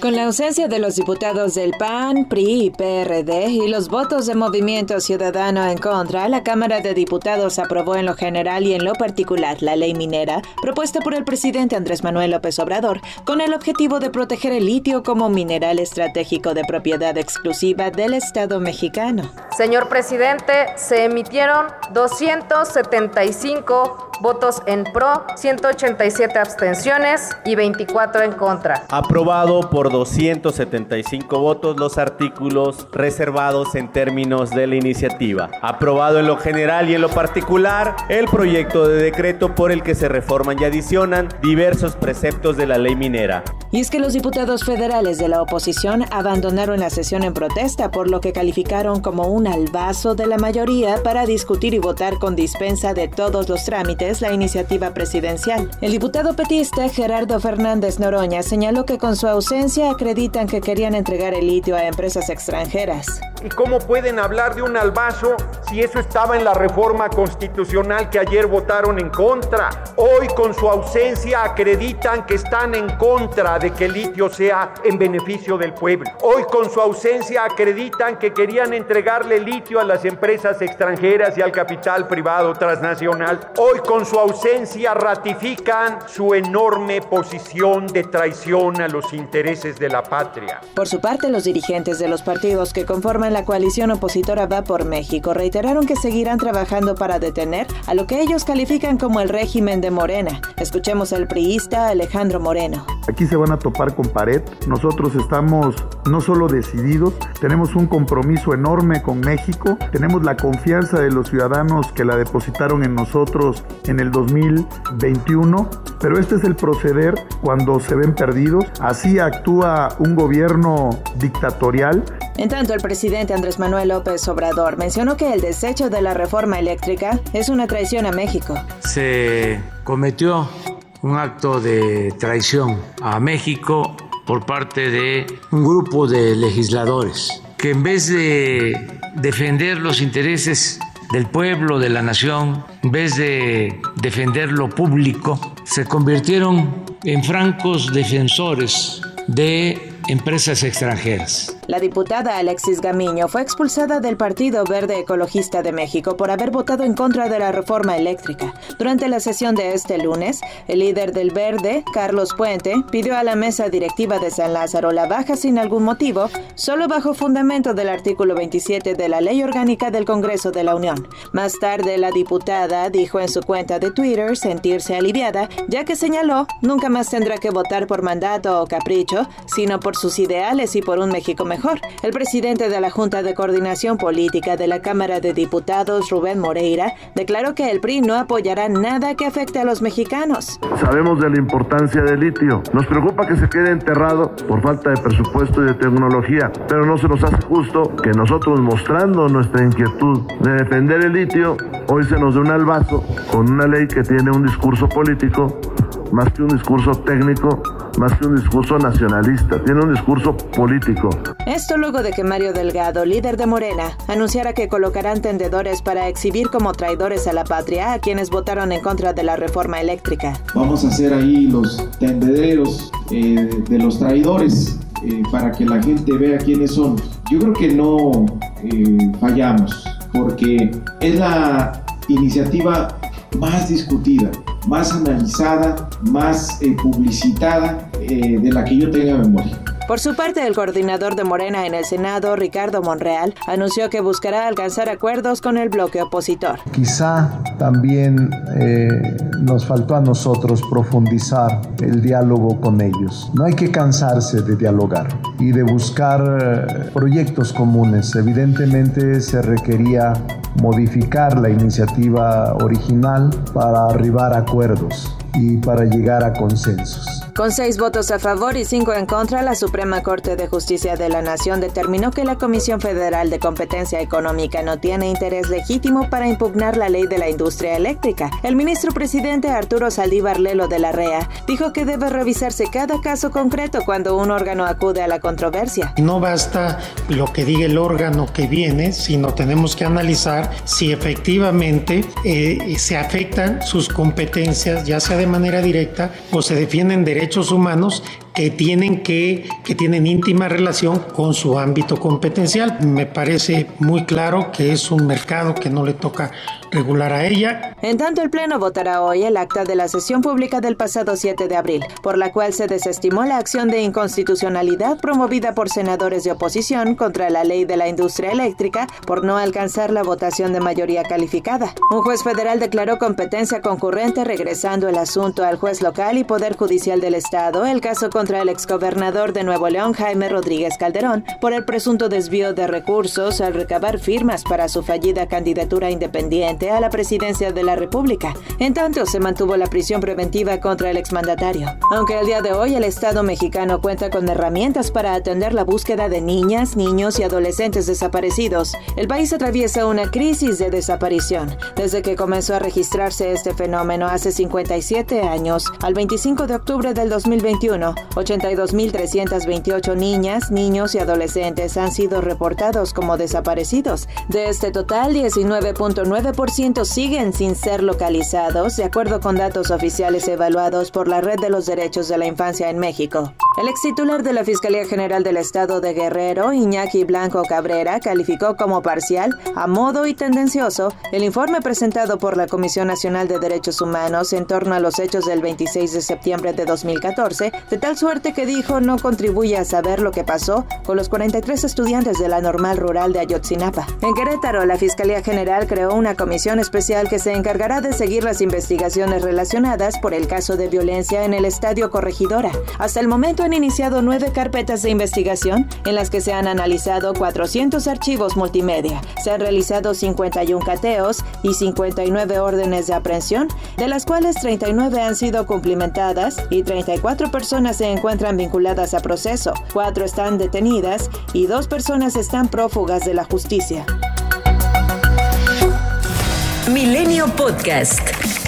Con la ausencia de los diputados del PAN, PRI y PRD y los votos de Movimiento Ciudadano en contra, la Cámara de Diputados aprobó en lo general y en lo particular la ley minera propuesta por el presidente Andrés Manuel López Obrador con el objetivo de proteger el litio como mineral estratégico de propiedad exclusiva del Estado mexicano. Señor presidente, se emitieron 275 votos en pro, 187 abstenciones y 24 en contra. Aprobado por 275 votos los artículos reservados en términos de la iniciativa. Aprobado en lo general y en lo particular el proyecto de decreto por el que se reforman y adicionan diversos preceptos de la ley minera. Y es que los diputados federales de la oposición abandonaron la sesión en protesta por lo que calificaron como un albazo de la mayoría para discutir y votar con dispensa de todos los trámites la iniciativa presidencial. El diputado petista Gerardo Fernández Noroña señaló que con su ausencia acreditan que querían entregar el litio a empresas extranjeras. ¿Y cómo pueden hablar de un albazo si eso estaba en la reforma constitucional que ayer votaron en contra? Hoy con su ausencia acreditan que están en contra de que el litio sea en beneficio del pueblo. Hoy con su ausencia acreditan que querían entregarle litio a las empresas extranjeras y al capital privado transnacional. Hoy con su ausencia ratifican su enorme posición de traición a los intereses de la patria. Por su parte, los dirigentes de los partidos que conforman la coalición opositora Va por México reiteraron que seguirán trabajando para detener a lo que ellos califican como el régimen de Morena. Escuchemos al priista Alejandro Moreno. Aquí se van a topar con pared. Nosotros estamos no solo decididos, tenemos un compromiso enorme con México, tenemos la confianza de los ciudadanos que la depositaron en nosotros en el 2021, pero este es el proceder cuando se ven perdidos. Así actúa un gobierno dictatorial. En tanto, el presidente Andrés Manuel López Obrador mencionó que el desecho de la reforma eléctrica es una traición a México. Se cometió un acto de traición a México por parte de un grupo de legisladores que en vez de defender los intereses del pueblo, de la nación, en vez de defender lo público, se convirtieron en francos defensores de empresas extranjeras. La diputada Alexis Gamiño fue expulsada del Partido Verde Ecologista de México por haber votado en contra de la reforma eléctrica. Durante la sesión de este lunes, el líder del Verde, Carlos Puente, pidió a la mesa directiva de San Lázaro la baja sin algún motivo, solo bajo fundamento del artículo 27 de la Ley Orgánica del Congreso de la Unión. Más tarde, la diputada dijo en su cuenta de Twitter sentirse aliviada, ya que señaló nunca más tendrá que votar por mandato o capricho, sino por sus ideales y por un México mejor. El presidente de la Junta de Coordinación Política de la Cámara de Diputados, Rubén Moreira, declaró que el PRI no apoyará nada que afecte a los mexicanos. Sabemos de la importancia del litio. Nos preocupa que se quede enterrado por falta de presupuesto y de tecnología, pero no se nos hace justo que nosotros mostrando nuestra inquietud de defender el litio, hoy se nos dé un albazo con una ley que tiene un discurso político más que un discurso técnico, más que un discurso nacionalista, tiene un discurso político. Esto luego de que Mario Delgado, líder de Morena, anunciara que colocarán tendedores para exhibir como traidores a la patria a quienes votaron en contra de la reforma eléctrica. Vamos a hacer ahí los tendederos eh, de los traidores eh, para que la gente vea quiénes son. Yo creo que no eh, fallamos porque es la iniciativa más discutida, más analizada, más eh, publicitada eh, de la que yo tenga memoria. Por su parte, el coordinador de Morena en el Senado, Ricardo Monreal, anunció que buscará alcanzar acuerdos con el bloque opositor. Quizá también eh, nos faltó a nosotros profundizar el diálogo con ellos. No hay que cansarse de dialogar y de buscar proyectos comunes. Evidentemente se requería modificar la iniciativa original para arribar a acuerdos y para llegar a consensos. Con seis votos a favor y cinco en contra, la Suprema Corte de Justicia de la Nación determinó que la Comisión Federal de Competencia Económica no tiene interés legítimo para impugnar la ley de la industria eléctrica. El ministro presidente Arturo Saldívar Lelo de la REA dijo que debe revisarse cada caso concreto cuando un órgano acude a la controversia. No basta lo que diga el órgano que viene, sino tenemos que analizar si efectivamente eh, se afectan sus competencias, ya sea de manera directa o se defienden derechos derechos humanos que tienen que, que tienen íntima relación con su ámbito competencial. Me parece muy claro que es un mercado que no le toca regular a ella. En tanto, el Pleno votará hoy el acta de la sesión pública del pasado 7 de abril, por la cual se desestimó la acción de inconstitucionalidad promovida por senadores de oposición contra la ley de la industria eléctrica por no alcanzar la votación de mayoría calificada. Un juez federal declaró competencia concurrente regresando el asunto al juez local y Poder Judicial del Estado, el caso contra el exgobernador de Nuevo León, Jaime Rodríguez Calderón, por el presunto desvío de recursos al recabar firmas para su fallida candidatura independiente a la presidencia de la República. En tanto, se mantuvo la prisión preventiva contra el exmandatario. Aunque el día de hoy el Estado mexicano cuenta con herramientas para atender la búsqueda de niñas, niños y adolescentes desaparecidos, el país atraviesa una crisis de desaparición. Desde que comenzó a registrarse este fenómeno hace 57 años, al 25 de octubre del 2021, 82.328 niñas, niños y adolescentes han sido reportados como desaparecidos. De este total, 19.9% siguen sin ser localizados, de acuerdo con datos oficiales evaluados por la Red de los Derechos de la Infancia en México. El ex titular de la Fiscalía General del Estado de Guerrero, Iñaki Blanco Cabrera, calificó como parcial, a modo y tendencioso el informe presentado por la Comisión Nacional de Derechos Humanos en torno a los hechos del 26 de septiembre de 2014, de tal suerte que dijo no contribuye a saber lo que pasó con los 43 estudiantes de la normal rural de Ayotzinapa. En Querétaro, la Fiscalía General creó una comisión especial que se encargará de seguir las investigaciones relacionadas por el caso de violencia en el Estadio Corregidora. Hasta el momento han iniciado nueve carpetas de investigación en las que se han analizado 400 archivos multimedia. Se han realizado 51 cateos y 59 órdenes de aprehensión, de las cuales 39 han sido cumplimentadas y 34 personas se encuentran vinculadas a proceso, cuatro están detenidas y dos personas están prófugas de la justicia. Milenio Podcast.